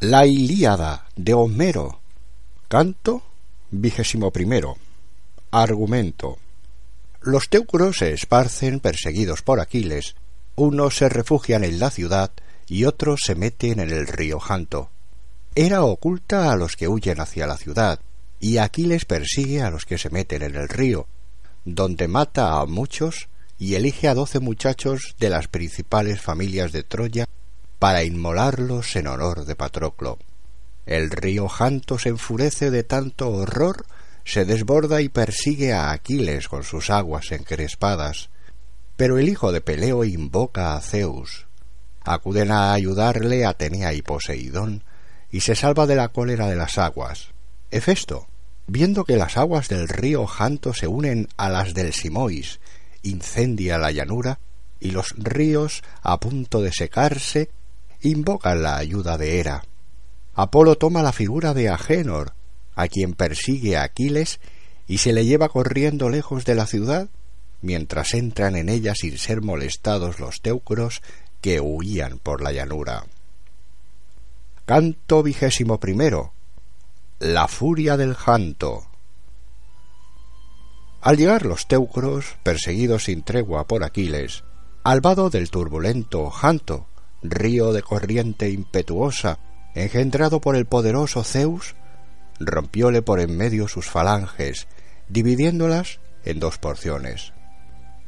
La Ilíada de Homero. Canto vigésimo primero. Argumento. Los teucros se esparcen perseguidos por Aquiles. Unos se refugian en la ciudad y otros se meten en el río Janto. Hera oculta a los que huyen hacia la ciudad, y Aquiles persigue a los que se meten en el río, donde mata a muchos y elige a doce muchachos de las principales familias de Troya para inmolarlos en honor de Patroclo. El río Janto se enfurece de tanto horror, se desborda y persigue a Aquiles con sus aguas encrespadas. Pero el hijo de Peleo invoca a Zeus. Acuden a ayudarle Atenea y Poseidón, y se salva de la cólera de las aguas. Hefesto, viendo que las aguas del río Janto se unen a las del Simois, incendia la llanura, y los ríos, a punto de secarse, invocan la ayuda de Hera. Apolo toma la figura de Agénor, a quien persigue Aquiles y se le lleva corriendo lejos de la ciudad, mientras entran en ella sin ser molestados los teucros que huían por la llanura. Canto vigésimo primero. La furia del janto. Al llegar los teucros, perseguidos sin tregua por Aquiles, al vado del turbulento Janto, río de corriente impetuosa, engendrado por el poderoso Zeus, rompióle por en medio sus falanges, dividiéndolas en dos porciones.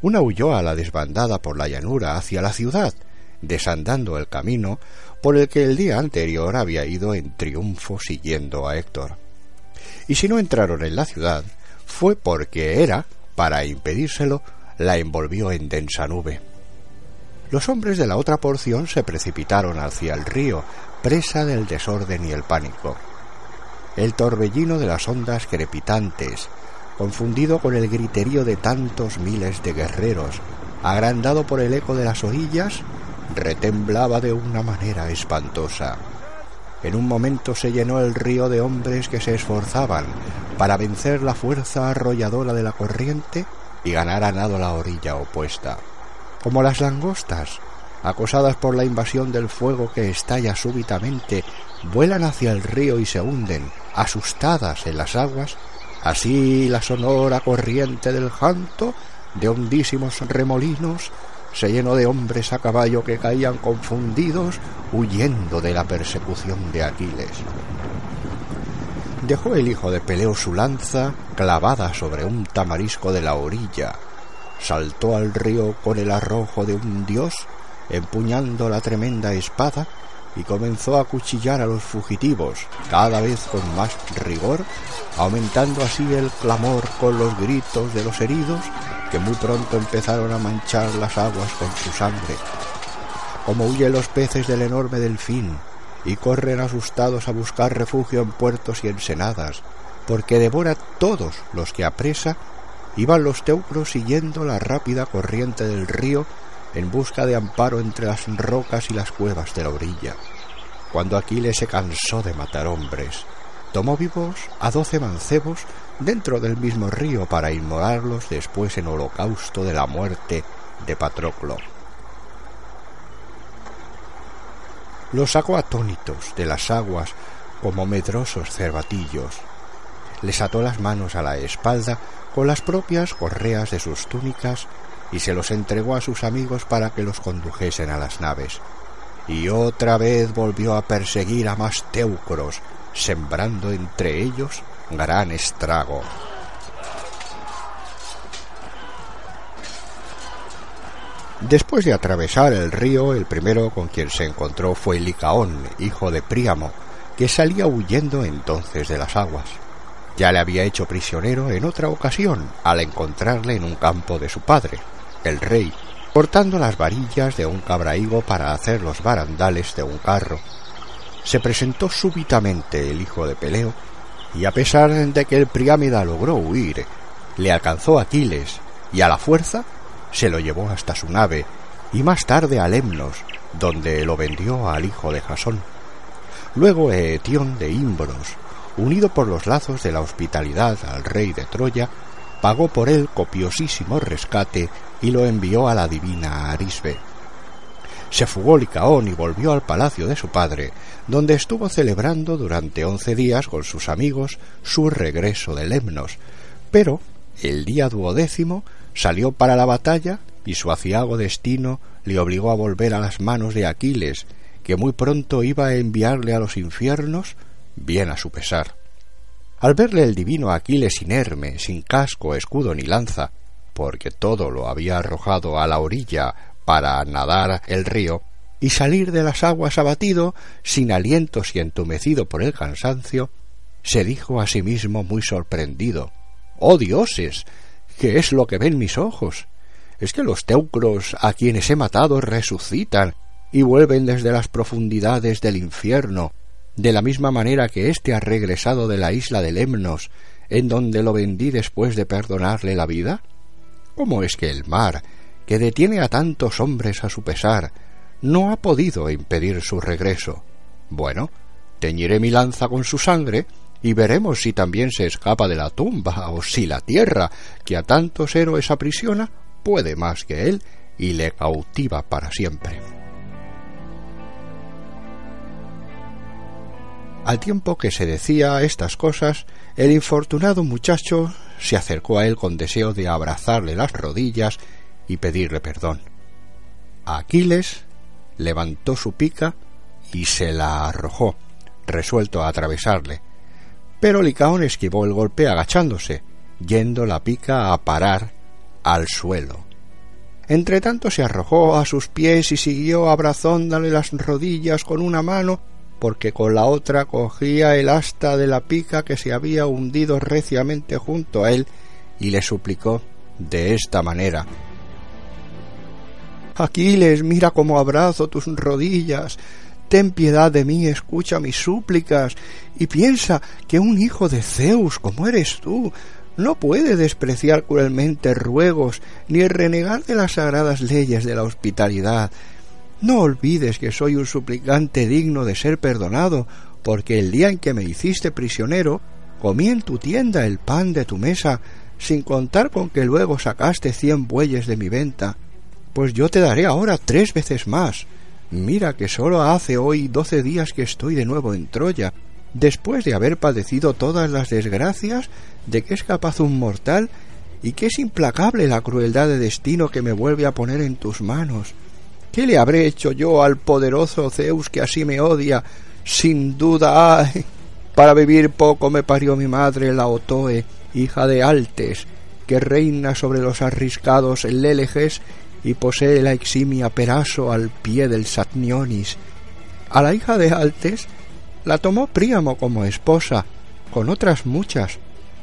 Una huyó a la desbandada por la llanura hacia la ciudad, desandando el camino por el que el día anterior había ido en triunfo siguiendo a Héctor. Y si no entraron en la ciudad, fue porque era, para impedírselo, la envolvió en densa nube. Los hombres de la otra porción se precipitaron hacia el río, presa del desorden y el pánico. El torbellino de las ondas crepitantes, confundido con el griterío de tantos miles de guerreros, agrandado por el eco de las orillas, retemblaba de una manera espantosa. En un momento se llenó el río de hombres que se esforzaban para vencer la fuerza arrolladora de la corriente y ganar a nado la orilla opuesta. Como las langostas, acosadas por la invasión del fuego que estalla súbitamente, vuelan hacia el río y se hunden, asustadas en las aguas, así la sonora corriente del janto de hondísimos remolinos se llenó de hombres a caballo que caían confundidos huyendo de la persecución de Aquiles. Dejó el hijo de Peleo su lanza clavada sobre un tamarisco de la orilla, saltó al río con el arrojo de un dios, empuñando la tremenda espada, y comenzó a cuchillar a los fugitivos, cada vez con más rigor, aumentando así el clamor con los gritos de los heridos, que muy pronto empezaron a manchar las aguas con su sangre. Como huyen los peces del enorme delfín, y corren asustados a buscar refugio en puertos y ensenadas, porque devora todos los que apresa Iban los teucros siguiendo la rápida corriente del río en busca de amparo entre las rocas y las cuevas de la orilla. Cuando Aquiles se cansó de matar hombres, tomó vivos a doce mancebos dentro del mismo río para inmolarlos después en holocausto de la muerte de Patroclo. Los sacó atónitos de las aguas como medrosos cervatillos. Les ató las manos a la espalda con las propias correas de sus túnicas y se los entregó a sus amigos para que los condujesen a las naves. Y otra vez volvió a perseguir a más teucros, sembrando entre ellos gran estrago. Después de atravesar el río, el primero con quien se encontró fue Licaón, hijo de Príamo, que salía huyendo entonces de las aguas. Ya le había hecho prisionero en otra ocasión al encontrarle en un campo de su padre, el rey, cortando las varillas de un cabraigo para hacer los barandales de un carro. se presentó súbitamente el hijo de Peleo, y a pesar de que el Priámida logró huir, le alcanzó Aquiles, y a la fuerza se lo llevó hasta su nave, y más tarde a Lemnos, donde lo vendió al hijo de Jasón. Luego Etión de Imbros, unido por los lazos de la hospitalidad al rey de Troya, pagó por él copiosísimo rescate y lo envió a la divina Arisbe. Se fugó Licaón y volvió al palacio de su padre, donde estuvo celebrando durante once días con sus amigos su regreso de Lemnos, pero el día duodécimo salió para la batalla y su aciago destino le obligó a volver a las manos de Aquiles, que muy pronto iba a enviarle a los infiernos, bien a su pesar. Al verle el divino Aquiles inerme, sin casco, escudo ni lanza, porque todo lo había arrojado a la orilla para nadar el río, y salir de las aguas abatido, sin alientos y entumecido por el cansancio, se dijo a sí mismo muy sorprendido Oh dioses. ¿Qué es lo que ven mis ojos? ¿Es que los teucros a quienes he matado resucitan y vuelven desde las profundidades del infierno de la misma manera que éste ha regresado de la isla de Lemnos, en donde lo vendí después de perdonarle la vida? ¿Cómo es que el mar, que detiene a tantos hombres a su pesar, no ha podido impedir su regreso? Bueno, teñiré mi lanza con su sangre y veremos si también se escapa de la tumba o si la tierra, que a tantos héroes aprisiona, puede más que él y le cautiva para siempre. Al tiempo que se decía estas cosas, el infortunado muchacho se acercó a él con deseo de abrazarle las rodillas y pedirle perdón. Aquiles levantó su pica y se la arrojó, resuelto a atravesarle. Pero Licaón esquivó el golpe agachándose, yendo la pica a parar al suelo. Entretanto se arrojó a sus pies y siguió abrazándole las rodillas con una mano porque con la otra cogía el asta de la pica que se había hundido reciamente junto a él y le suplicó de esta manera. Aquiles, mira cómo abrazo tus rodillas, ten piedad de mí, escucha mis súplicas, y piensa que un hijo de Zeus como eres tú no puede despreciar cruelmente ruegos ni renegar de las sagradas leyes de la hospitalidad, no olvides que soy un suplicante digno de ser perdonado, porque el día en que me hiciste prisionero, comí en tu tienda el pan de tu mesa, sin contar con que luego sacaste cien bueyes de mi venta. Pues yo te daré ahora tres veces más. Mira que sólo hace hoy doce días que estoy de nuevo en Troya, después de haber padecido todas las desgracias de que es capaz un mortal y que es implacable la crueldad de destino que me vuelve a poner en tus manos. ¿Qué le habré hecho yo al poderoso Zeus que así me odia? Sin duda, ay, para vivir poco me parió mi madre la Otoe, hija de Altes, que reina sobre los arriscados Léleges y posee la eximia Peraso al pie del Satnionis. A la hija de Altes la tomó Príamo como esposa, con otras muchas,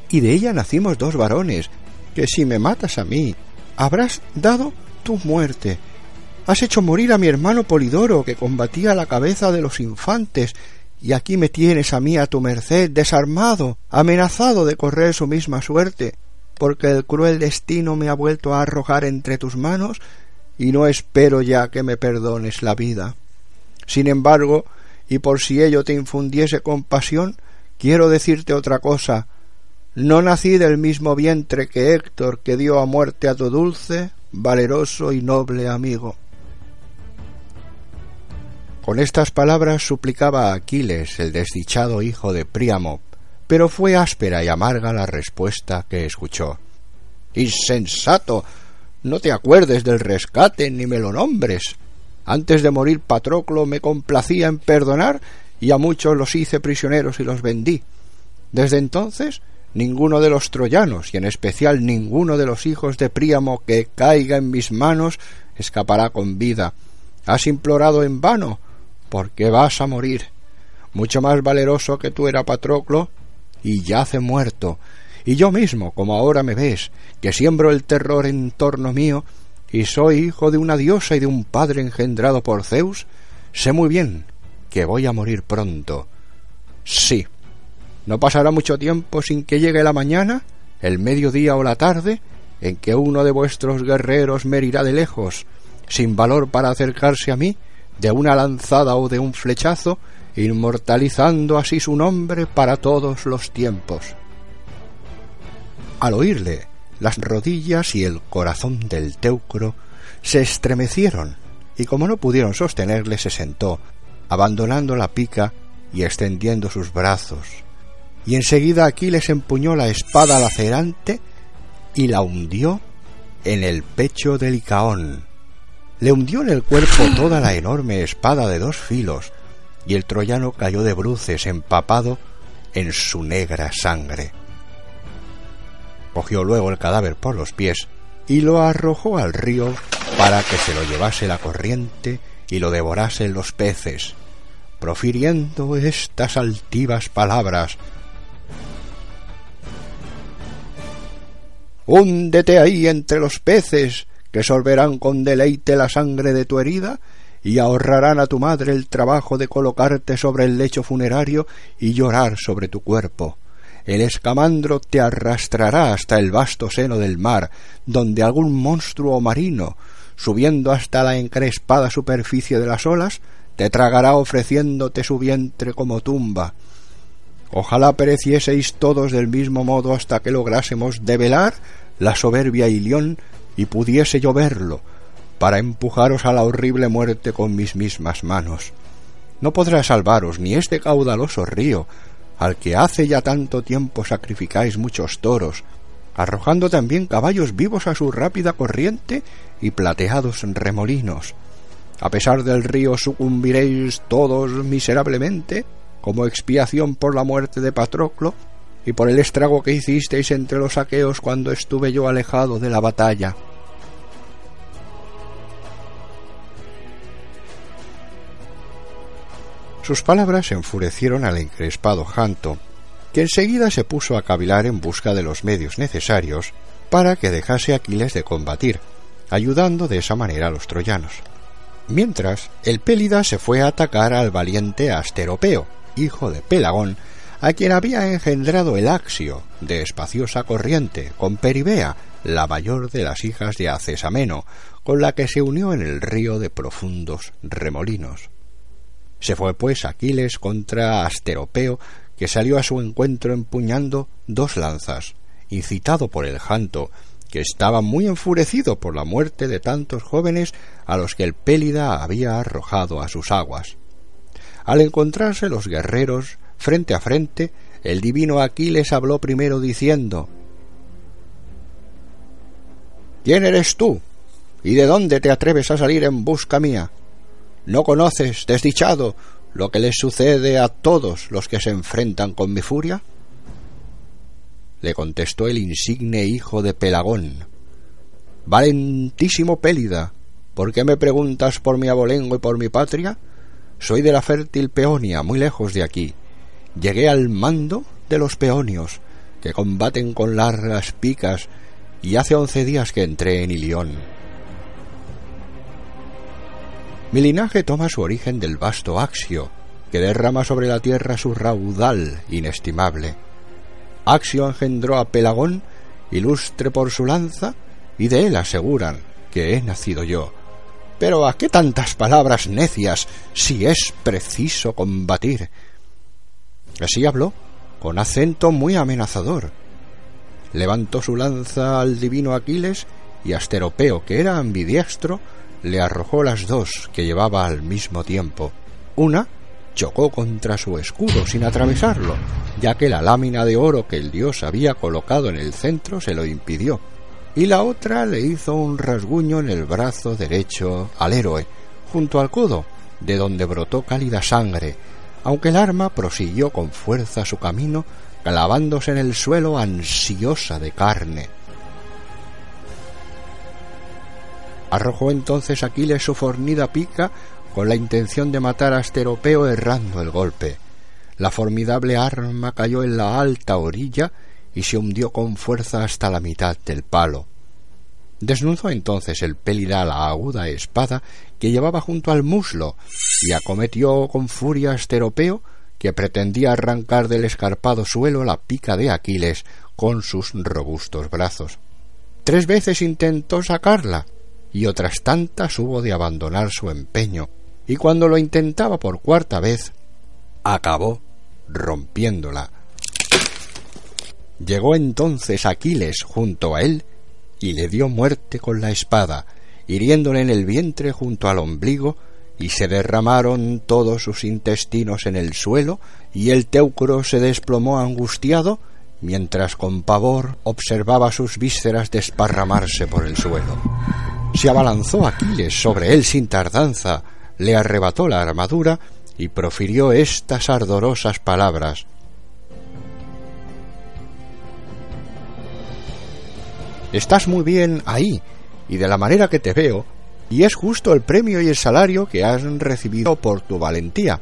y de ella nacimos dos varones, que si me matas a mí, habrás dado tu muerte, Has hecho morir a mi hermano Polidoro, que combatía la cabeza de los infantes, y aquí me tienes a mí a tu merced, desarmado, amenazado de correr su misma suerte, porque el cruel destino me ha vuelto a arrojar entre tus manos, y no espero ya que me perdones la vida. Sin embargo, y por si ello te infundiese compasión, quiero decirte otra cosa. No nací del mismo vientre que Héctor, que dio a muerte a tu dulce, valeroso y noble amigo. Con estas palabras suplicaba a Aquiles, el desdichado hijo de Príamo, pero fue áspera y amarga la respuesta que escuchó. Insensato. No te acuerdes del rescate ni me lo nombres. Antes de morir Patroclo me complacía en perdonar y a muchos los hice prisioneros y los vendí. Desde entonces ninguno de los troyanos, y en especial ninguno de los hijos de Príamo que caiga en mis manos, escapará con vida. Has implorado en vano, porque vas a morir. Mucho más valeroso que tú era Patroclo, y yace muerto. Y yo mismo, como ahora me ves, que siembro el terror en torno mío, y soy hijo de una diosa y de un padre engendrado por Zeus, sé muy bien que voy a morir pronto. Sí, no pasará mucho tiempo sin que llegue la mañana, el mediodía o la tarde, en que uno de vuestros guerreros me herirá de lejos, sin valor para acercarse a mí, de una lanzada o de un flechazo, inmortalizando así su nombre para todos los tiempos. Al oírle, las rodillas y el corazón del teucro se estremecieron, y como no pudieron sostenerle, se sentó, abandonando la pica y extendiendo sus brazos. Y enseguida Aquiles empuñó la espada lacerante y la hundió en el pecho de Licaón. Le hundió en el cuerpo toda la enorme espada de dos filos, y el troyano cayó de bruces empapado en su negra sangre. Cogió luego el cadáver por los pies y lo arrojó al río para que se lo llevase la corriente y lo devorasen los peces, profiriendo estas altivas palabras Húndete ahí entre los peces, que sorberán con deleite la sangre de tu herida, y ahorrarán a tu madre el trabajo de colocarte sobre el lecho funerario y llorar sobre tu cuerpo. El escamandro te arrastrará hasta el vasto seno del mar, donde algún monstruo marino, subiendo hasta la encrespada superficie de las olas, te tragará ofreciéndote su vientre como tumba. Ojalá perecieseis todos del mismo modo hasta que lográsemos develar la soberbia Ilión y pudiese yo verlo, para empujaros a la horrible muerte con mis mismas manos. No podrá salvaros ni este caudaloso río, al que hace ya tanto tiempo sacrificáis muchos toros, arrojando también caballos vivos a su rápida corriente y plateados remolinos. A pesar del río sucumbiréis todos miserablemente, como expiación por la muerte de Patroclo, y por el estrago que hicisteis entre los aqueos cuando estuve yo alejado de la batalla. Sus palabras enfurecieron al encrespado Janto, que enseguida se puso a cavilar en busca de los medios necesarios para que dejase Aquiles de combatir, ayudando de esa manera a los troyanos. Mientras, el Pélida se fue a atacar al valiente Asteropeo, hijo de Pelagón, a quien había engendrado el Axio, de espaciosa corriente, con Peribea, la mayor de las hijas de Acesameno, con la que se unió en el río de profundos remolinos. Se fue pues Aquiles contra Asteropeo, que salió a su encuentro empuñando dos lanzas, incitado por el janto, que estaba muy enfurecido por la muerte de tantos jóvenes a los que el Pélida había arrojado a sus aguas. Al encontrarse los guerreros frente a frente, el divino Aquiles habló primero diciendo ¿Quién eres tú? ¿Y de dónde te atreves a salir en busca mía? ¿No conoces, desdichado, lo que les sucede a todos los que se enfrentan con mi furia? Le contestó el insigne hijo de Pelagón. Valentísimo Pélida, ¿por qué me preguntas por mi abolengo y por mi patria? Soy de la fértil Peonia, muy lejos de aquí. Llegué al mando de los peonios, que combaten con largas picas, y hace once días que entré en Ilión. Mi linaje toma su origen del vasto Axio, que derrama sobre la tierra su raudal inestimable. Axio engendró a Pelagón, ilustre por su lanza, y de él aseguran que he nacido yo. Pero ¿a qué tantas palabras necias si es preciso combatir? Así habló, con acento muy amenazador. Levantó su lanza al divino Aquiles y Asteropeo, que era ambidiestro, le arrojó las dos que llevaba al mismo tiempo. Una chocó contra su escudo sin atravesarlo, ya que la lámina de oro que el dios había colocado en el centro se lo impidió, y la otra le hizo un rasguño en el brazo derecho al héroe, junto al codo, de donde brotó cálida sangre, aunque el arma prosiguió con fuerza su camino, clavándose en el suelo ansiosa de carne. Arrojó entonces Aquiles su fornida pica con la intención de matar a Asteropeo errando el golpe. La formidable arma cayó en la alta orilla y se hundió con fuerza hasta la mitad del palo. Desnudó entonces el pélida la aguda espada que llevaba junto al muslo y acometió con furia a Esteropeo, que pretendía arrancar del escarpado suelo la pica de Aquiles con sus robustos brazos. Tres veces intentó sacarla, y otras tantas hubo de abandonar su empeño, y cuando lo intentaba por cuarta vez, acabó rompiéndola. Llegó entonces Aquiles junto a él y le dio muerte con la espada, hiriéndole en el vientre junto al ombligo, y se derramaron todos sus intestinos en el suelo, y el teucro se desplomó angustiado, mientras con pavor observaba sus vísceras desparramarse por el suelo. Se abalanzó Aquiles sobre él sin tardanza, le arrebató la armadura y profirió estas ardorosas palabras. Estás muy bien ahí, y de la manera que te veo, y es justo el premio y el salario que has recibido por tu valentía.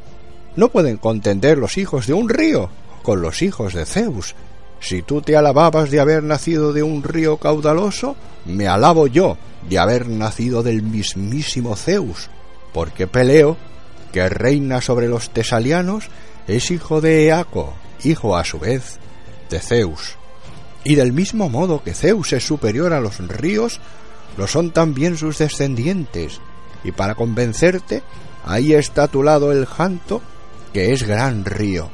No pueden contender los hijos de un río con los hijos de Zeus. Si tú te alababas de haber nacido de un río caudaloso, me alabo yo de haber nacido del mismísimo Zeus, porque Peleo, que reina sobre los tesalianos, es hijo de Eaco, hijo a su vez de Zeus. Y del mismo modo que Zeus es superior a los ríos, lo son también sus descendientes, y para convencerte, ahí está a tu lado el Janto, que es gran río,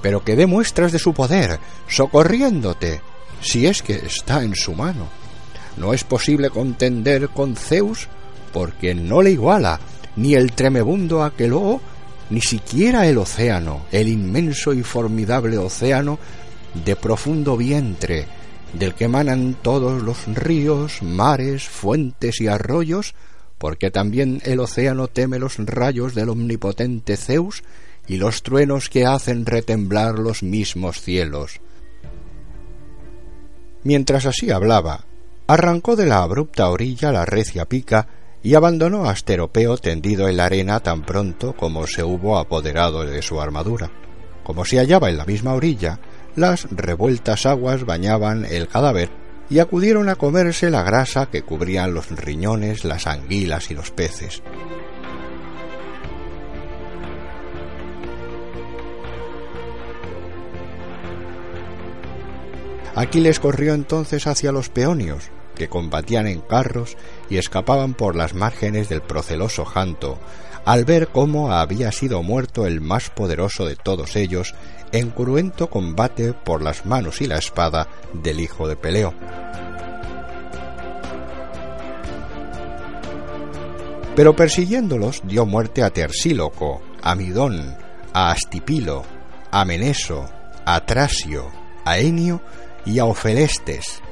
pero que dé muestras de su poder, socorriéndote, si es que está en su mano. No es posible contender con Zeus, porque no le iguala ni el tremebundo Aqueloo, ni siquiera el océano, el inmenso y formidable océano de profundo vientre, del que emanan todos los ríos, mares, fuentes y arroyos, porque también el océano teme los rayos del omnipotente Zeus y los truenos que hacen retemblar los mismos cielos. Mientras así hablaba, arrancó de la abrupta orilla la recia pica y abandonó a Asteropeo tendido en la arena tan pronto como se hubo apoderado de su armadura. Como se hallaba en la misma orilla, las revueltas aguas bañaban el cadáver y acudieron a comerse la grasa que cubrían los riñones, las anguilas y los peces. Aquiles corrió entonces hacia los peonios, que combatían en carros y escapaban por las márgenes del proceloso Janto, al ver cómo había sido muerto el más poderoso de todos ellos en cruento combate por las manos y la espada del hijo de Peleo. Pero persiguiéndolos dio muerte a Tersíloco, a Midón, a Astipilo, a Meneso, a Trasio, a Enio y a Ofelestes,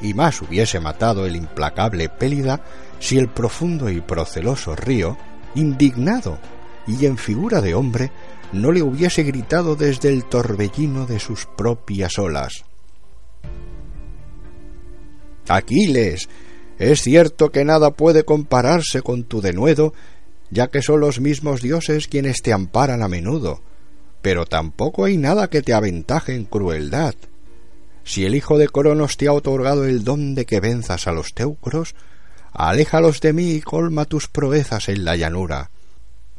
y más hubiese matado el implacable Pélida si el profundo y proceloso río, indignado y en figura de hombre, no le hubiese gritado desde el torbellino de sus propias olas. Aquiles, es cierto que nada puede compararse con tu denuedo, ya que son los mismos dioses quienes te amparan a menudo, pero tampoco hay nada que te aventaje en crueldad. Si el hijo de Cronos te ha otorgado el don de que venzas a los teucros, aléjalos de mí y colma tus proezas en la llanura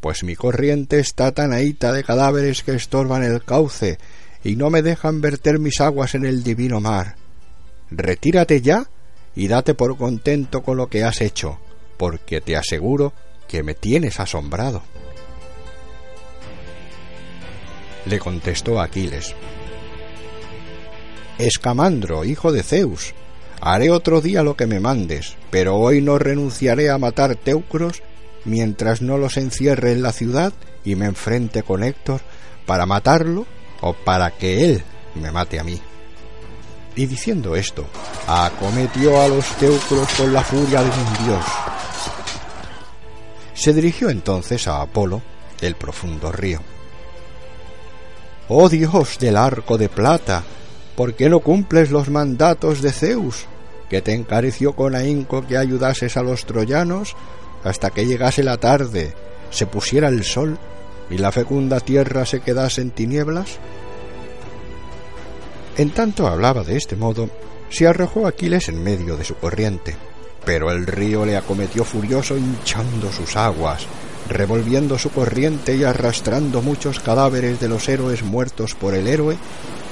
pues mi corriente está tan ahita de cadáveres que estorban el cauce y no me dejan verter mis aguas en el divino mar. Retírate ya y date por contento con lo que has hecho, porque te aseguro que me tienes asombrado. Le contestó Aquiles. Escamandro, hijo de Zeus, haré otro día lo que me mandes, pero hoy no renunciaré a matar teucros mientras no los encierre en la ciudad y me enfrente con Héctor para matarlo o para que él me mate a mí. Y diciendo esto, acometió a los teucros con la furia de un dios. Se dirigió entonces a Apolo, el profundo río. Oh Dios del arco de plata, ¿por qué no cumples los mandatos de Zeus, que te encareció con ahínco que ayudases a los troyanos hasta que llegase la tarde, se pusiera el sol y la fecunda tierra se quedase en tinieblas? En tanto hablaba de este modo, se arrojó Aquiles en medio de su corriente, pero el río le acometió furioso hinchando sus aguas, revolviendo su corriente y arrastrando muchos cadáveres de los héroes muertos por el héroe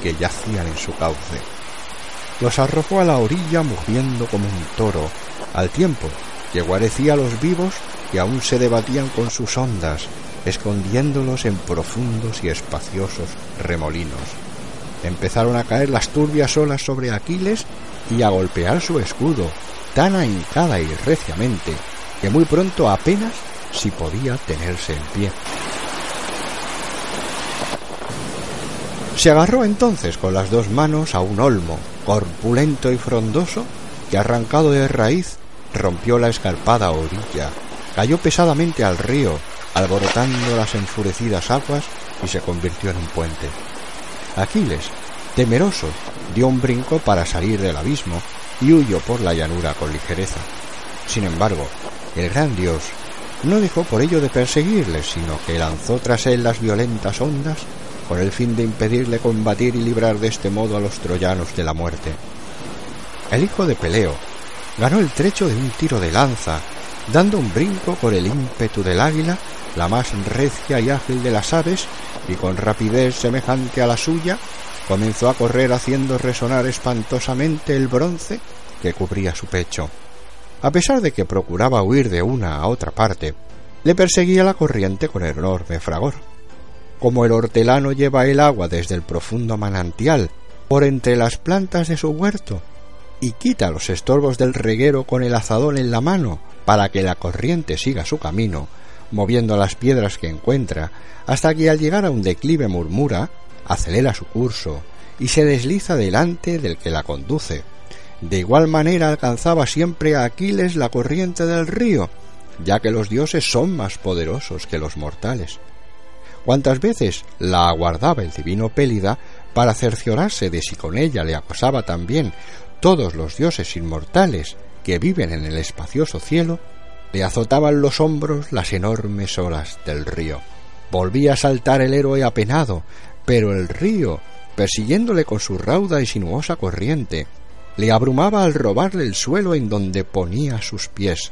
que yacían en su cauce. Los arrojó a la orilla mugiendo como un toro, al tiempo que guarecía a los vivos que aún se debatían con sus ondas, escondiéndolos en profundos y espaciosos remolinos. Empezaron a caer las turbias olas sobre Aquiles y a golpear su escudo, tan ahincada y reciamente, que muy pronto apenas si podía tenerse en pie. Se agarró entonces con las dos manos a un olmo, corpulento y frondoso, que arrancado de raíz rompió la escarpada orilla, cayó pesadamente al río, alborotando las enfurecidas aguas y se convirtió en un puente. Aquiles, temeroso, dio un brinco para salir del abismo y huyó por la llanura con ligereza. Sin embargo, el gran dios no dejó por ello de perseguirle, sino que lanzó tras él las violentas ondas con el fin de impedirle combatir y librar de este modo a los troyanos de la muerte. El hijo de Peleo ganó el trecho de un tiro de lanza, dando un brinco con el ímpetu del águila, la más recia y ágil de las aves, y con rapidez semejante a la suya, comenzó a correr haciendo resonar espantosamente el bronce que cubría su pecho. A pesar de que procuraba huir de una a otra parte, le perseguía la corriente con enorme fragor. Como el hortelano lleva el agua desde el profundo manantial por entre las plantas de su huerto y quita los estorbos del reguero con el azadón en la mano para que la corriente siga su camino, moviendo las piedras que encuentra, hasta que al llegar a un declive murmura, acelera su curso y se desliza delante del que la conduce, de igual manera alcanzaba siempre a Aquiles la corriente del río, ya que los dioses son más poderosos que los mortales. Cuantas veces la aguardaba el divino Pélida para cerciorarse de si con ella le acosaba también todos los dioses inmortales que viven en el espacioso cielo, le azotaban los hombros las enormes olas del río. Volvía a saltar el héroe apenado, pero el río, persiguiéndole con su rauda y sinuosa corriente, le abrumaba al robarle el suelo en donde ponía sus pies.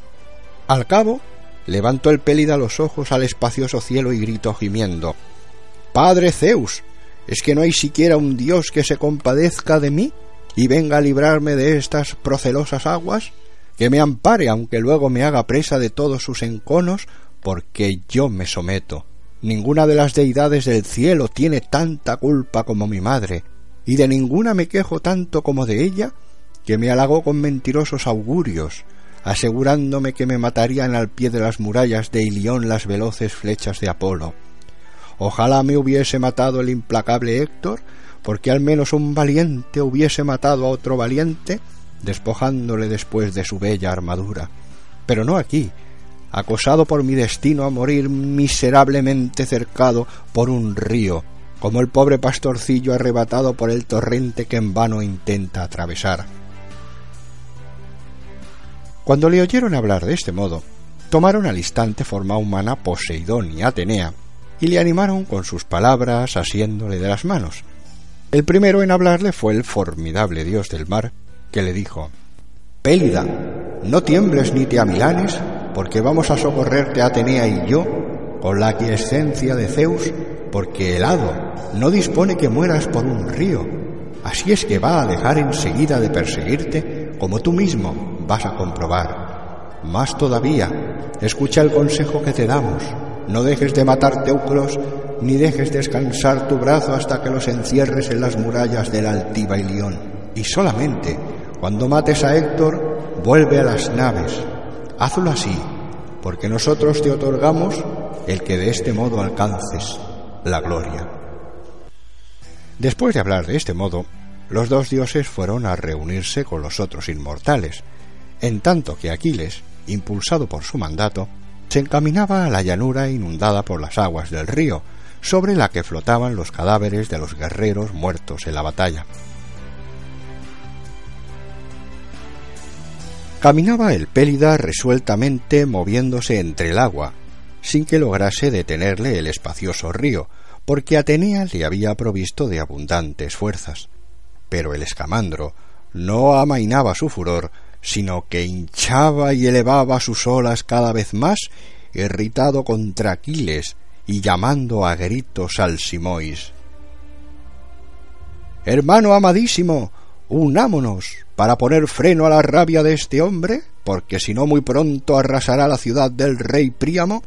Al cabo, levantó el pélida los ojos al espacioso cielo y gritó gimiendo Padre Zeus, ¿es que no hay siquiera un dios que se compadezca de mí y venga a librarme de estas procelosas aguas? Que me ampare aunque luego me haga presa de todos sus enconos, porque yo me someto. Ninguna de las deidades del cielo tiene tanta culpa como mi madre, y de ninguna me quejo tanto como de ella, que me halagó con mentirosos augurios, asegurándome que me matarían al pie de las murallas de Ilión las veloces flechas de Apolo. Ojalá me hubiese matado el implacable Héctor, porque al menos un valiente hubiese matado a otro valiente, despojándole después de su bella armadura. Pero no aquí, acosado por mi destino a morir miserablemente cercado por un río, como el pobre pastorcillo arrebatado por el torrente que en vano intenta atravesar. Cuando le oyeron hablar de este modo, tomaron al instante forma humana Poseidón y Atenea, y le animaron con sus palabras asiéndole de las manos. El primero en hablarle fue el formidable dios del mar, que le dijo Pélida, no tiembles ni te amilanes, porque vamos a socorrerte Atenea y yo, con la aquiescencia de Zeus, porque el hado no dispone que mueras por un río, así es que va a dejar enseguida de perseguirte, como tú mismo vas a comprobar. Más todavía, escucha el consejo que te damos. No dejes de matar teucros, ni dejes descansar tu brazo hasta que los encierres en las murallas de la altiva Ilión. Y solamente, cuando mates a Héctor, vuelve a las naves. Hazlo así, porque nosotros te otorgamos el que de este modo alcances la gloria. Después de hablar de este modo, los dos dioses fueron a reunirse con los otros inmortales, en tanto que Aquiles, impulsado por su mandato, se encaminaba a la llanura inundada por las aguas del río, sobre la que flotaban los cadáveres de los guerreros muertos en la batalla. Caminaba el Pélida resueltamente moviéndose entre el agua, sin que lograse detenerle el espacioso río, porque Atenea le había provisto de abundantes fuerzas. Pero el escamandro no amainaba su furor sino que hinchaba y elevaba sus olas cada vez más, irritado contra Aquiles y llamando a gritos al Simois. Hermano amadísimo, unámonos para poner freno a la rabia de este hombre, porque si no muy pronto arrasará la ciudad del rey Príamo,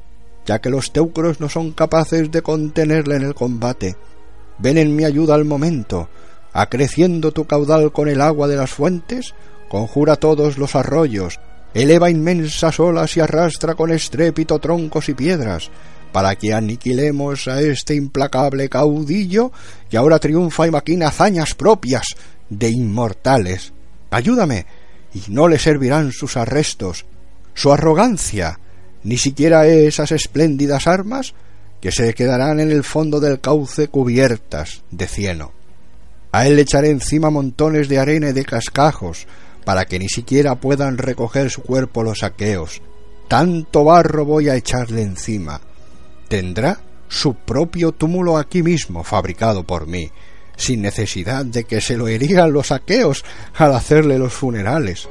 ya que los teucros no son capaces de contenerle en el combate. Ven en mi ayuda al momento, acreciendo tu caudal con el agua de las fuentes, conjura todos los arroyos, eleva inmensas olas y arrastra con estrépito troncos y piedras, para que aniquilemos a este implacable caudillo que ahora triunfa y maquina hazañas propias de inmortales. Ayúdame, y no le servirán sus arrestos, su arrogancia, ni siquiera esas espléndidas armas que se quedarán en el fondo del cauce cubiertas de cieno. A él le echaré encima montones de arena y de cascajos, para que ni siquiera puedan recoger su cuerpo los aqueos. Tanto barro voy a echarle encima. Tendrá su propio túmulo aquí mismo, fabricado por mí, sin necesidad de que se lo erigan los aqueos al hacerle los funerales.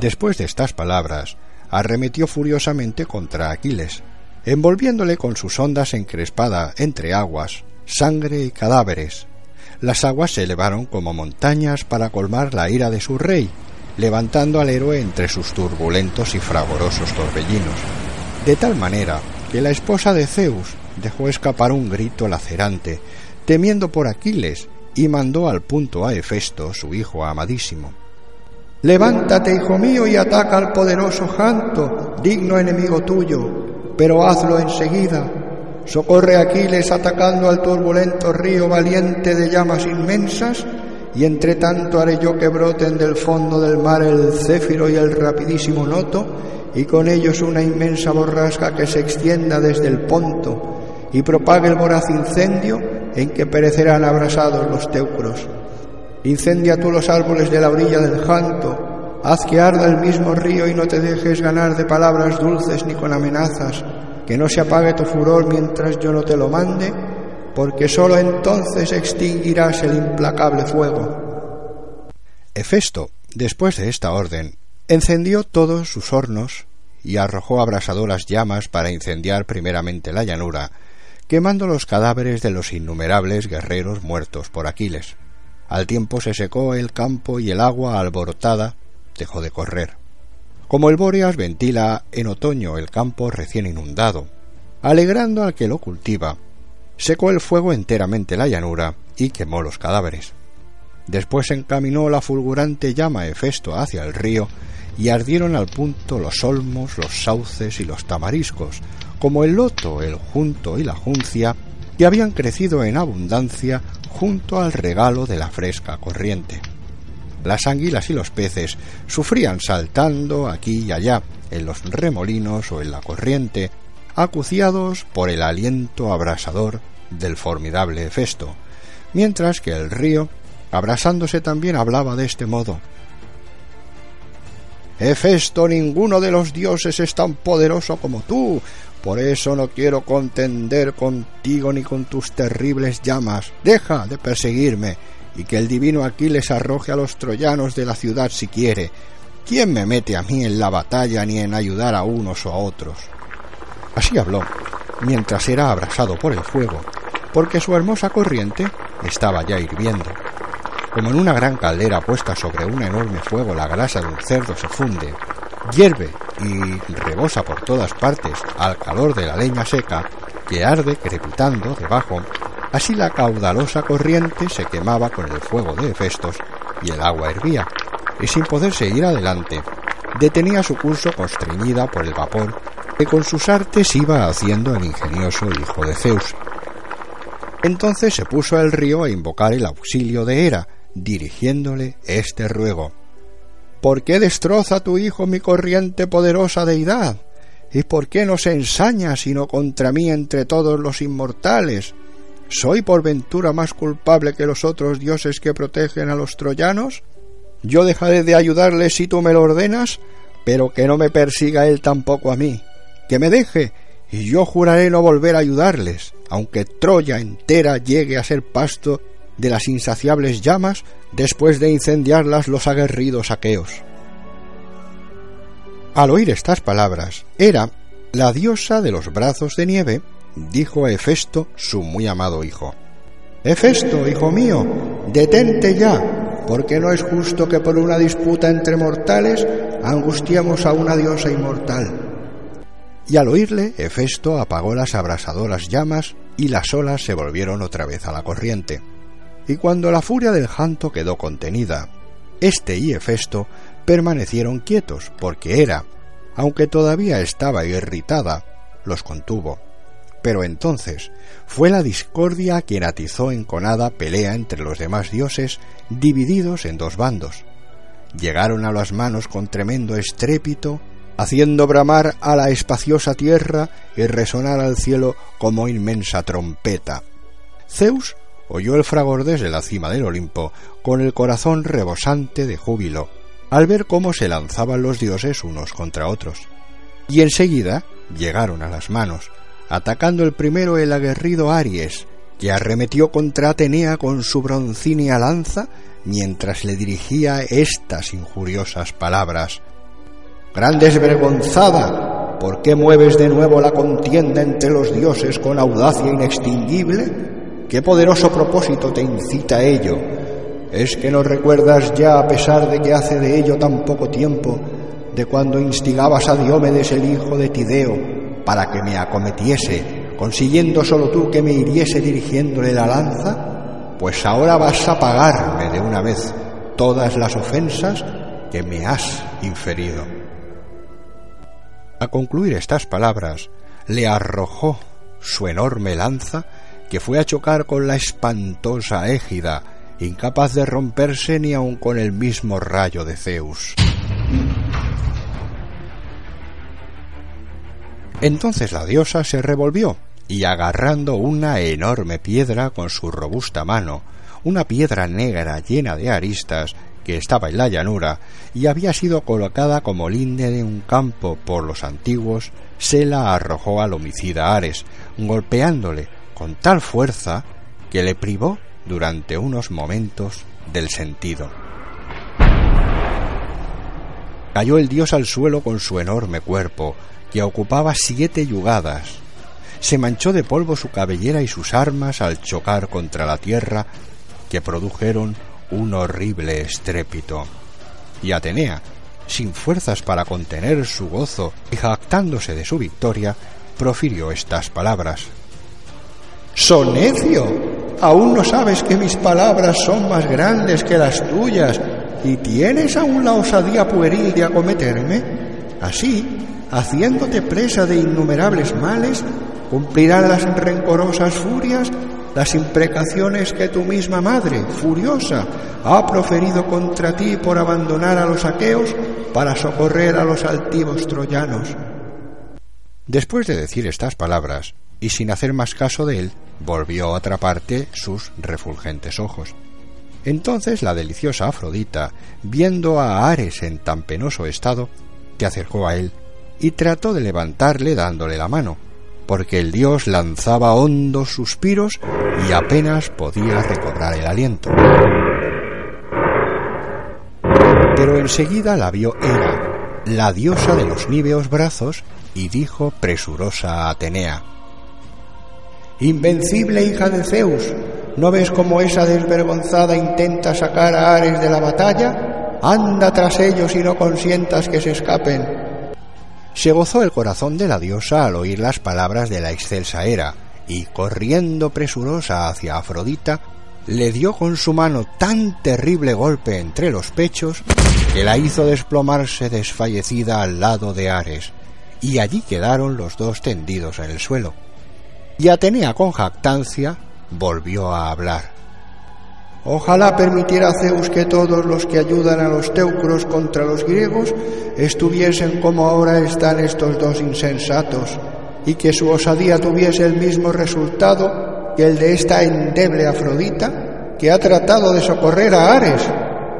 Después de estas palabras, arremetió furiosamente contra Aquiles, envolviéndole con sus ondas encrespada entre aguas, sangre y cadáveres. Las aguas se elevaron como montañas para colmar la ira de su rey, levantando al héroe entre sus turbulentos y fragorosos torbellinos, de tal manera que la esposa de Zeus dejó escapar un grito lacerante, temiendo por Aquiles, y mandó al punto a Hefesto, su hijo amadísimo. Levántate, hijo mío, y ataca al poderoso Janto, digno enemigo tuyo, pero hazlo enseguida, Socorre Aquiles atacando al turbulento río valiente de llamas inmensas, y entre tanto haré yo que broten del fondo del mar el céfiro y el rapidísimo noto, y con ellos una inmensa borrasca que se extienda desde el ponto, y propague el voraz incendio en que perecerán abrasados los teucros. Incendia tú los árboles de la orilla del janto, haz que arda el mismo río y no te dejes ganar de palabras dulces ni con amenazas, que no se apague tu furor mientras yo no te lo mande, porque sólo entonces extinguirás el implacable fuego. Hefesto, después de esta orden, encendió todos sus hornos y arrojó abrasadoras llamas para incendiar primeramente la llanura, quemando los cadáveres de los innumerables guerreros muertos por Aquiles. Al tiempo se secó el campo y el agua alborotada dejó de correr como el Bóreas ventila en otoño el campo recién inundado, alegrando al que lo cultiva, secó el fuego enteramente la llanura y quemó los cadáveres. Después encaminó la fulgurante llama Hefesto hacia el río y ardieron al punto los olmos, los sauces y los tamariscos, como el loto, el junto y la juncia, que habían crecido en abundancia junto al regalo de la fresca corriente. Las anguilas y los peces sufrían saltando aquí y allá, en los remolinos o en la corriente, acuciados por el aliento abrasador del formidable Hefesto, mientras que el río, abrasándose también, hablaba de este modo. Hefesto, ninguno de los dioses es tan poderoso como tú, por eso no quiero contender contigo ni con tus terribles llamas. Deja de perseguirme y que el divino Aquiles arroje a los troyanos de la ciudad si quiere. ¿Quién me mete a mí en la batalla ni en ayudar a unos o a otros? Así habló, mientras era abrasado por el fuego, porque su hermosa corriente estaba ya hirviendo. Como en una gran caldera puesta sobre un enorme fuego la grasa de un cerdo se funde, hierve y rebosa por todas partes al calor de la leña seca, que arde crepitando debajo Así la caudalosa corriente se quemaba con el fuego de Hefestos y el agua hervía, y sin poder seguir adelante, detenía su curso constreñida por el vapor que con sus artes iba haciendo el ingenioso hijo de Zeus. Entonces se puso el río a invocar el auxilio de Hera, dirigiéndole este ruego. ¿Por qué destroza tu hijo mi corriente poderosa deidad? ¿Y por qué no se ensaña sino contra mí entre todos los inmortales? ¿Soy por ventura más culpable que los otros dioses que protegen a los troyanos? Yo dejaré de ayudarle si tú me lo ordenas, pero que no me persiga él tampoco a mí. Que me deje, y yo juraré no volver a ayudarles, aunque Troya entera llegue a ser pasto de las insaciables llamas después de incendiarlas los aguerridos aqueos. Al oír estas palabras, Hera, la diosa de los brazos de nieve, dijo a Hefesto, su muy amado hijo, Hefesto, hijo mío, detente ya, porque no es justo que por una disputa entre mortales angustiemos a una diosa inmortal. Y al oírle, Hefesto apagó las abrasadoras llamas y las olas se volvieron otra vez a la corriente. Y cuando la furia del janto quedó contenida, este y Hefesto permanecieron quietos, porque era, aunque todavía estaba irritada, los contuvo. Pero entonces fue la discordia quien atizó enconada pelea entre los demás dioses, divididos en dos bandos. Llegaron a las manos con tremendo estrépito haciendo bramar a la espaciosa tierra y resonar al cielo como inmensa trompeta. Zeus oyó el fragor desde la cima del Olimpo con el corazón rebosante de júbilo, al ver cómo se lanzaban los dioses unos contra otros. Y enseguida llegaron a las manos, atacando el primero el aguerrido Aries, que arremetió contra Atenea con su broncínea lanza mientras le dirigía estas injuriosas palabras Gran desvergonzada, ¿por qué mueves de nuevo la contienda entre los dioses con audacia inextinguible? ¿Qué poderoso propósito te incita a ello? ¿Es que no recuerdas ya, a pesar de que hace de ello tan poco tiempo, de cuando instigabas a Diómedes el hijo de Tideo para que me acometiese, consiguiendo solo tú que me hiriese dirigiéndole la lanza? Pues ahora vas a pagarme de una vez todas las ofensas que me has inferido. A concluir estas palabras, le arrojó su enorme lanza que fue a chocar con la espantosa égida, incapaz de romperse ni aun con el mismo rayo de Zeus. Entonces la diosa se revolvió y agarrando una enorme piedra con su robusta mano, una piedra negra llena de aristas, que estaba en la llanura y había sido colocada como linde de un campo por los antiguos, se la arrojó al homicida Ares, golpeándole con tal fuerza que le privó durante unos momentos del sentido. Cayó el dios al suelo con su enorme cuerpo, que ocupaba siete yugadas. Se manchó de polvo su cabellera y sus armas al chocar contra la tierra, que produjeron un horrible estrépito. Y Atenea, sin fuerzas para contener su gozo y jactándose de su victoria, profirió estas palabras. ¡Sonecio! ¿Aún no sabes que mis palabras son más grandes que las tuyas y tienes aún la osadía pueril de acometerme? Así, haciéndote presa de innumerables males, cumplirán las rencorosas furias las imprecaciones que tu misma madre, furiosa, ha proferido contra ti por abandonar a los aqueos para socorrer a los altivos troyanos. Después de decir estas palabras, y sin hacer más caso de él, volvió a otra parte sus refulgentes ojos. Entonces la deliciosa Afrodita, viendo a Ares en tan penoso estado, te acercó a él y trató de levantarle dándole la mano, porque el dios lanzaba hondos suspiros y apenas podía recobrar el aliento. Pero enseguida la vio Hera, la diosa de los níveos brazos, y dijo presurosa a Atenea, Invencible hija de Zeus, ¿no ves cómo esa desvergonzada intenta sacar a Ares de la batalla? Anda tras ellos y no consientas que se escapen. Se gozó el corazón de la diosa al oír las palabras de la excelsa Hera, y corriendo presurosa hacia Afrodita, le dio con su mano tan terrible golpe entre los pechos que la hizo desplomarse desfallecida al lado de Ares, y allí quedaron los dos tendidos en el suelo. Y Atenea con jactancia volvió a hablar. Ojalá permitiera Zeus que todos los que ayudan a los teucros contra los griegos estuviesen como ahora están estos dos insensatos, y que su osadía tuviese el mismo resultado que el de esta endeble Afrodita, que ha tratado de socorrer a Ares,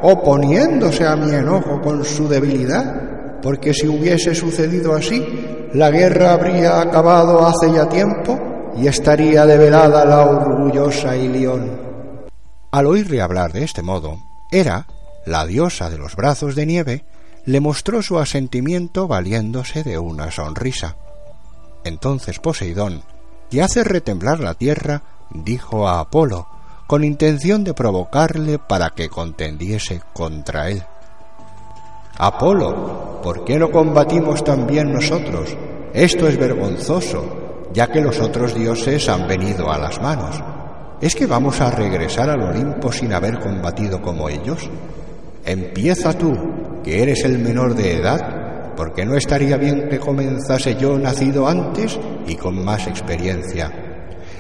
oponiéndose a mi enojo con su debilidad, porque si hubiese sucedido así, la guerra habría acabado hace ya tiempo y estaría develada la orgullosa Ilión. Al oírle hablar de este modo, Hera, la diosa de los brazos de nieve, le mostró su asentimiento valiéndose de una sonrisa. Entonces Poseidón, que hace retemblar la tierra, dijo a Apolo, con intención de provocarle para que contendiese contra él. Apolo, ¿por qué no combatimos también nosotros? Esto es vergonzoso, ya que los otros dioses han venido a las manos. ¿Es que vamos a regresar al Olimpo sin haber combatido como ellos? Empieza tú, que eres el menor de edad, porque no estaría bien que comenzase yo nacido antes y con más experiencia.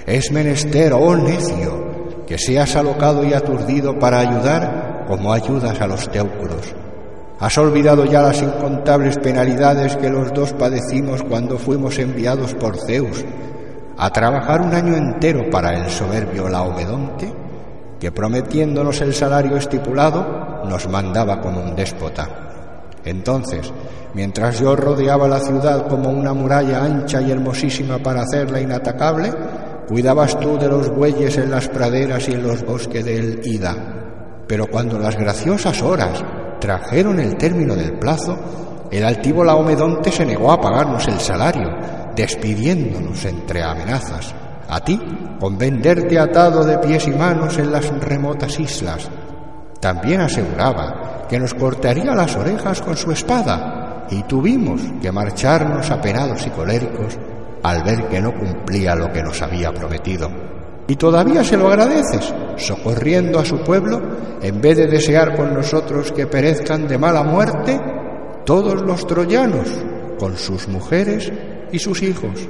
Es menester, oh necio, que seas alocado y aturdido para ayudar como ayudas a los teucros. ¿Has olvidado ya las incontables penalidades que los dos padecimos cuando fuimos enviados por Zeus a trabajar un año entero para el soberbio Laomedonte, que prometiéndonos el salario estipulado nos mandaba como un déspota? Entonces, mientras yo rodeaba la ciudad como una muralla ancha y hermosísima para hacerla inatacable, cuidabas tú de los bueyes en las praderas y en los bosques del Ida. Pero cuando las graciosas horas trajeron el término del plazo, el altivo Laomedonte se negó a pagarnos el salario, despidiéndonos entre amenazas. A ti, con venderte atado de pies y manos en las remotas islas. También aseguraba que nos cortaría las orejas con su espada, y tuvimos que marcharnos apenados y coléricos al ver que no cumplía lo que nos había prometido. Y todavía se lo agradeces, socorriendo a su pueblo, en vez de desear con nosotros que perezcan de mala muerte todos los troyanos, con sus mujeres y sus hijos.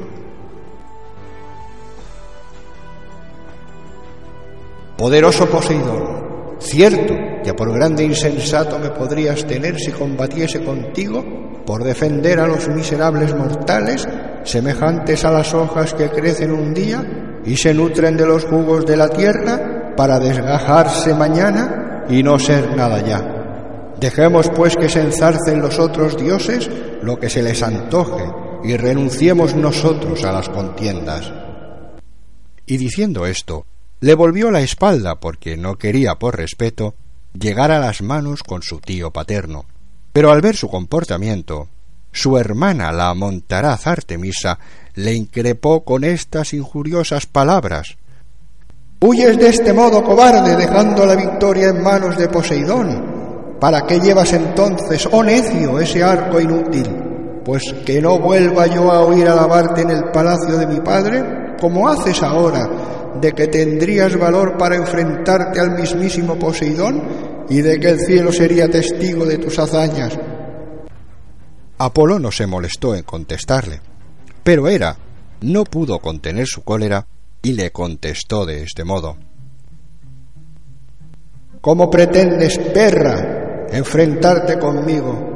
Poderoso Poseidón, cierto que por grande insensato me podrías tener si combatiese contigo por defender a los miserables mortales, semejantes a las hojas que crecen un día y se nutren de los jugos de la tierra para desgajarse mañana y no ser nada ya. Dejemos pues que se enzarcen los otros dioses lo que se les antoje y renunciemos nosotros a las contiendas. Y diciendo esto, le volvió la espalda porque no quería, por respeto, llegar a las manos con su tío paterno. Pero al ver su comportamiento, su hermana, la montaraz Artemisa, le increpó con estas injuriosas palabras. Huyes de este modo, cobarde, dejando la victoria en manos de Poseidón. ¿Para qué llevas entonces, oh necio, ese arco inútil? Pues que no vuelva yo a oír alabarte en el palacio de mi padre, como haces ahora, de que tendrías valor para enfrentarte al mismísimo Poseidón y de que el cielo sería testigo de tus hazañas. Apolo no se molestó en contestarle, pero Hera no pudo contener su cólera y le contestó de este modo. ¿Cómo pretendes, perra, enfrentarte conmigo?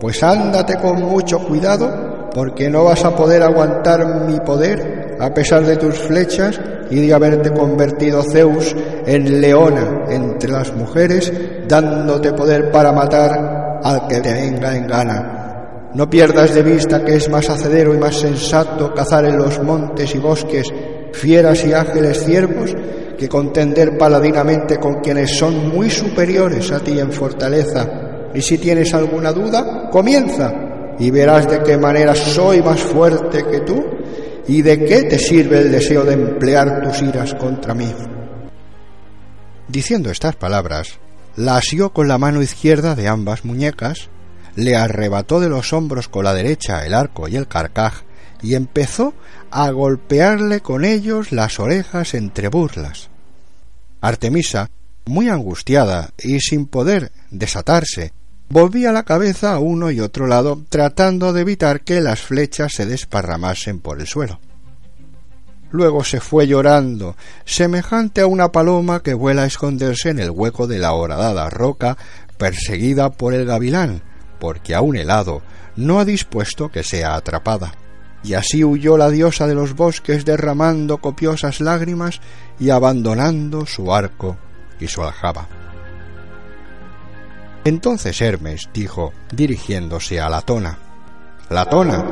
Pues ándate con mucho cuidado, porque no vas a poder aguantar mi poder a pesar de tus flechas y de haberte convertido Zeus en leona entre las mujeres, dándote poder para matar al que te venga en gana. No pierdas de vista que es más hacedero y más sensato cazar en los montes y bosques fieras y ágiles ciervos que contender paladinamente con quienes son muy superiores a ti en fortaleza. Y si tienes alguna duda, comienza y verás de qué manera soy más fuerte que tú y de qué te sirve el deseo de emplear tus iras contra mí. Diciendo estas palabras, la asió con la mano izquierda de ambas muñecas le arrebató de los hombros con la derecha el arco y el carcaj y empezó a golpearle con ellos las orejas entre burlas. Artemisa, muy angustiada y sin poder desatarse, volvía la cabeza a uno y otro lado tratando de evitar que las flechas se desparramasen por el suelo. Luego se fue llorando, semejante a una paloma que vuela a esconderse en el hueco de la horadada roca, perseguida por el gavilán, porque a un helado no ha dispuesto que sea atrapada. Y así huyó la diosa de los bosques derramando copiosas lágrimas y abandonando su arco y su aljaba. Entonces Hermes dijo, dirigiéndose a Latona, Latona,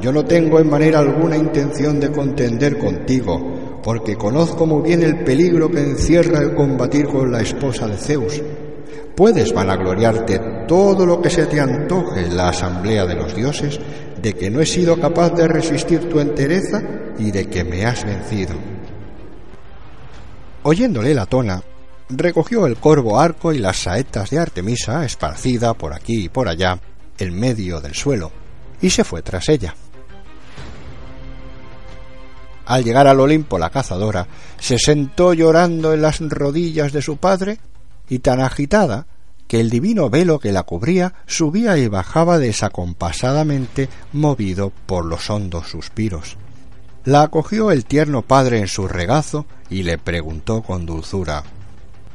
yo no tengo en manera alguna intención de contender contigo, porque conozco muy bien el peligro que encierra el combatir con la esposa de Zeus. Puedes vanagloriarte todo lo que se te antoje en la asamblea de los dioses de que no he sido capaz de resistir tu entereza y de que me has vencido. Oyéndole la tona, recogió el corvo arco y las saetas de Artemisa, esparcida por aquí y por allá, en medio del suelo, y se fue tras ella. Al llegar al Olimpo la cazadora se sentó llorando en las rodillas de su padre y tan agitada que el divino velo que la cubría subía y bajaba desacompasadamente movido por los hondos suspiros. La acogió el tierno padre en su regazo y le preguntó con dulzura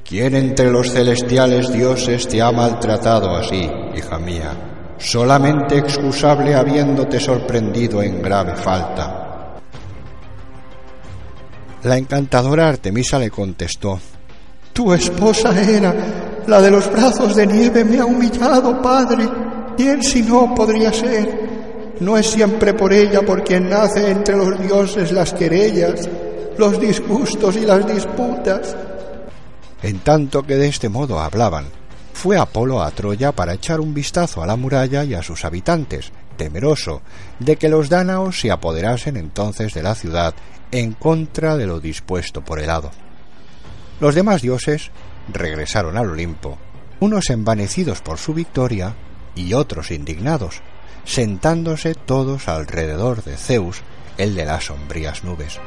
¿Quién entre los celestiales dioses te ha maltratado así, hija mía? Solamente excusable habiéndote sorprendido en grave falta. La encantadora Artemisa le contestó Tu esposa era, la de los brazos de nieve me ha humillado, padre. ¿Quién si no podría ser? No es siempre por ella por quien nace entre los dioses las querellas, los disgustos y las disputas. En tanto que de este modo hablaban, fue Apolo a Troya para echar un vistazo a la muralla y a sus habitantes, temeroso de que los dánaos se apoderasen entonces de la ciudad en contra de lo dispuesto por el hado. Los demás dioses regresaron al Olimpo, unos envanecidos por su victoria y otros indignados, sentándose todos alrededor de Zeus, el de las sombrías nubes.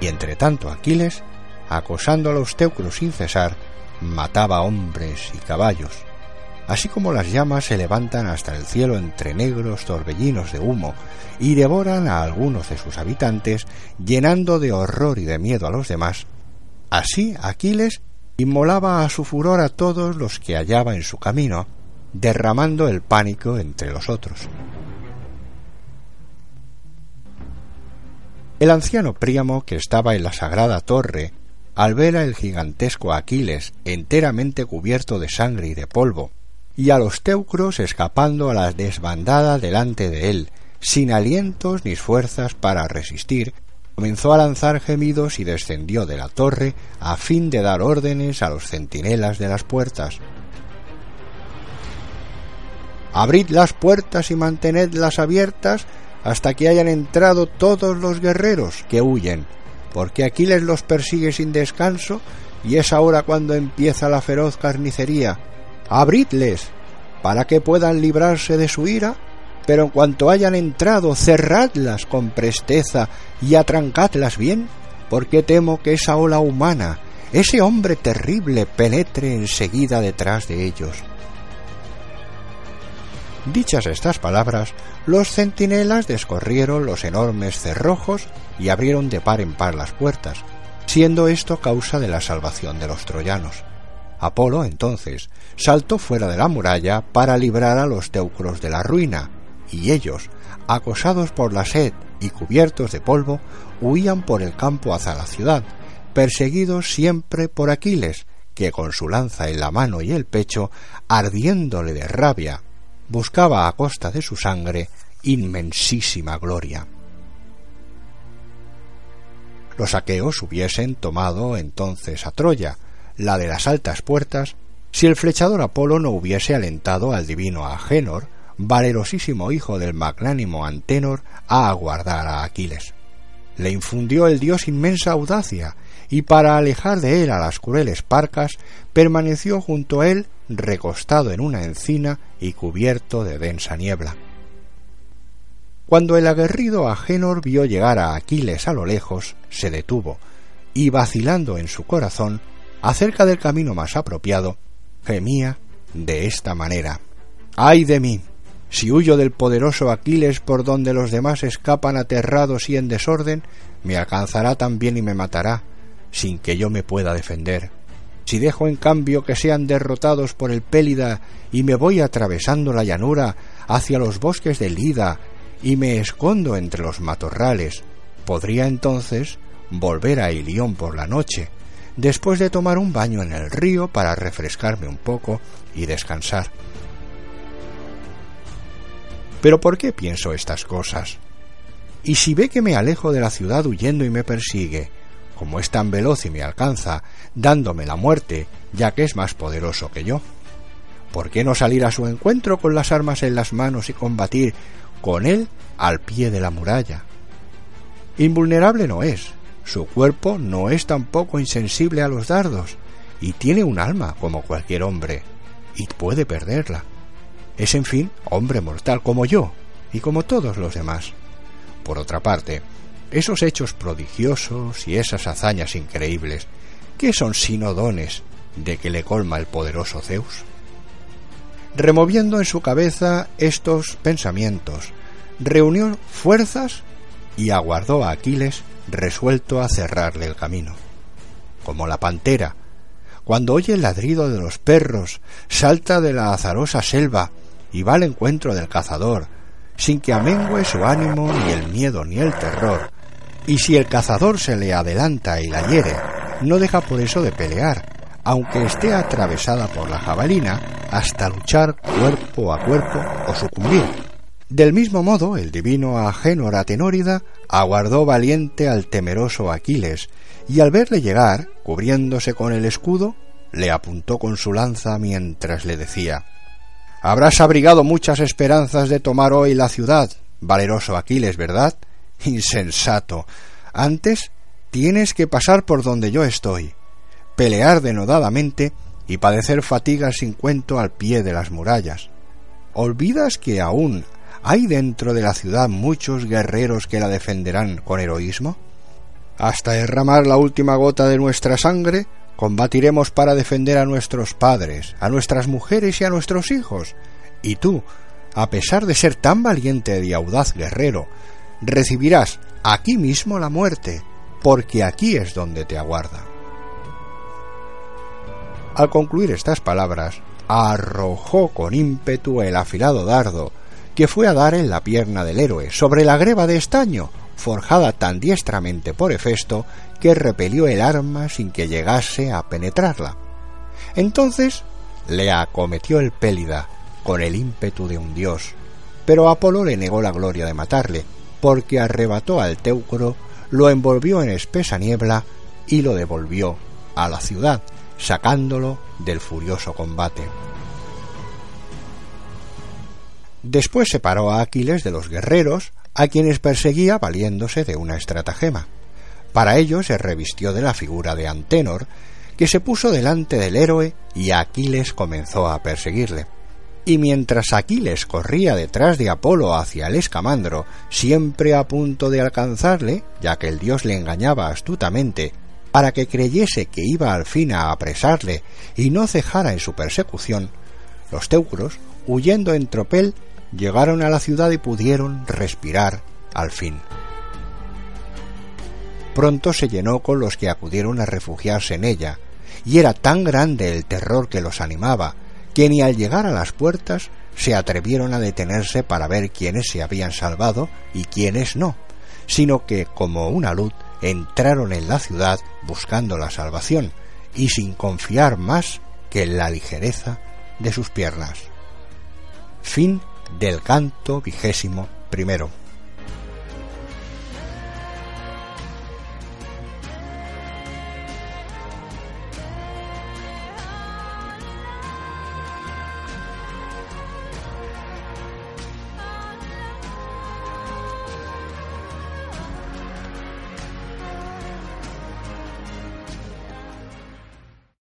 Y entre tanto Aquiles, acosando a los teucros sin cesar, mataba hombres y caballos, así como las llamas se levantan hasta el cielo entre negros torbellinos de humo y devoran a algunos de sus habitantes, llenando de horror y de miedo a los demás, así Aquiles inmolaba a su furor a todos los que hallaba en su camino, derramando el pánico entre los otros. El anciano Príamo, que estaba en la sagrada torre, al ver al gigantesco Aquiles enteramente cubierto de sangre y de polvo, y a los teucros escapando a la desbandada delante de él, sin alientos ni fuerzas para resistir, comenzó a lanzar gemidos y descendió de la torre a fin de dar órdenes a los centinelas de las puertas. Abrid las puertas y mantenedlas abiertas hasta que hayan entrado todos los guerreros que huyen, porque Aquiles los persigue sin descanso y es ahora cuando empieza la feroz carnicería abridles para que puedan librarse de su ira, pero en cuanto hayan entrado, cerradlas con presteza y atrancadlas bien, porque temo que esa ola humana, ese hombre terrible, penetre enseguida detrás de ellos. Dichas estas palabras, los centinelas descorrieron los enormes cerrojos y abrieron de par en par las puertas, siendo esto causa de la salvación de los troyanos. Apolo, entonces, saltó fuera de la muralla para librar a los teucros de la ruina, y ellos, acosados por la sed y cubiertos de polvo, huían por el campo hacia la ciudad, perseguidos siempre por Aquiles, que con su lanza en la mano y el pecho, ardiéndole de rabia, buscaba a costa de su sangre inmensísima gloria. Los aqueos hubiesen tomado entonces a Troya, la de las altas puertas, si el flechador Apolo no hubiese alentado al divino Agénor, valerosísimo hijo del magnánimo Antenor, a aguardar a Aquiles. Le infundió el dios inmensa audacia, y para alejar de él a las crueles parcas, permaneció junto a él recostado en una encina y cubierto de densa niebla. Cuando el aguerrido Agénor vio llegar a Aquiles a lo lejos, se detuvo, y vacilando en su corazón, acerca del camino más apropiado, gemía de esta manera. ¡Ay de mí! Si huyo del poderoso Aquiles por donde los demás escapan aterrados y en desorden, me alcanzará también y me matará, sin que yo me pueda defender. Si dejo en cambio que sean derrotados por el Pélida y me voy atravesando la llanura hacia los bosques de Lida y me escondo entre los matorrales, podría entonces volver a Ilión por la noche, después de tomar un baño en el río para refrescarme un poco y descansar. Pero ¿por qué pienso estas cosas? Y si ve que me alejo de la ciudad huyendo y me persigue, como es tan veloz y me alcanza, dándome la muerte, ya que es más poderoso que yo. ¿Por qué no salir a su encuentro con las armas en las manos y combatir con él al pie de la muralla? Invulnerable no es, su cuerpo no es tampoco insensible a los dardos, y tiene un alma como cualquier hombre, y puede perderla. Es, en fin, hombre mortal como yo, y como todos los demás. Por otra parte, esos hechos prodigiosos y esas hazañas increíbles, ¿qué son sino dones de que le colma el poderoso Zeus? Removiendo en su cabeza estos pensamientos, reunió fuerzas y aguardó a Aquiles resuelto a cerrarle el camino. Como la pantera, cuando oye el ladrido de los perros, salta de la azarosa selva y va al encuentro del cazador, sin que amengue su ánimo ni el miedo ni el terror, y si el cazador se le adelanta y la hiere, no deja por eso de pelear, aunque esté atravesada por la jabalina, hasta luchar cuerpo a cuerpo o sucumbir. Del mismo modo, el divino Agénor Atenórida aguardó valiente al temeroso Aquiles, y al verle llegar, cubriéndose con el escudo, le apuntó con su lanza mientras le decía Habrás abrigado muchas esperanzas de tomar hoy la ciudad, valeroso Aquiles, ¿verdad? Insensato. Antes tienes que pasar por donde yo estoy, pelear denodadamente y padecer fatigas sin cuento al pie de las murallas. ¿Olvidas que aún hay dentro de la ciudad muchos guerreros que la defenderán con heroísmo? Hasta derramar la última gota de nuestra sangre, combatiremos para defender a nuestros padres, a nuestras mujeres y a nuestros hijos. Y tú, a pesar de ser tan valiente y audaz guerrero, recibirás aquí mismo la muerte, porque aquí es donde te aguarda. Al concluir estas palabras, arrojó con ímpetu el afilado dardo, que fue a dar en la pierna del héroe, sobre la greba de estaño, forjada tan diestramente por Hefesto que repelió el arma sin que llegase a penetrarla. Entonces le acometió el Pélida, con el ímpetu de un dios, pero Apolo le negó la gloria de matarle, porque arrebató al Teucro, lo envolvió en espesa niebla y lo devolvió a la ciudad, sacándolo del furioso combate. Después separó a Aquiles de los guerreros, a quienes perseguía valiéndose de una estratagema. Para ello se revistió de la figura de Antenor, que se puso delante del héroe y Aquiles comenzó a perseguirle y mientras Aquiles corría detrás de Apolo hacia el escamandro, siempre a punto de alcanzarle, ya que el dios le engañaba astutamente, para que creyese que iba al fin a apresarle y no cejara en su persecución, los teucros, huyendo en tropel, llegaron a la ciudad y pudieron respirar al fin. Pronto se llenó con los que acudieron a refugiarse en ella, y era tan grande el terror que los animaba, que ni al llegar a las puertas se atrevieron a detenerse para ver quiénes se habían salvado y quiénes no, sino que, como una luz, entraron en la ciudad buscando la salvación y sin confiar más que en la ligereza de sus piernas. Fin del canto vigésimo primero.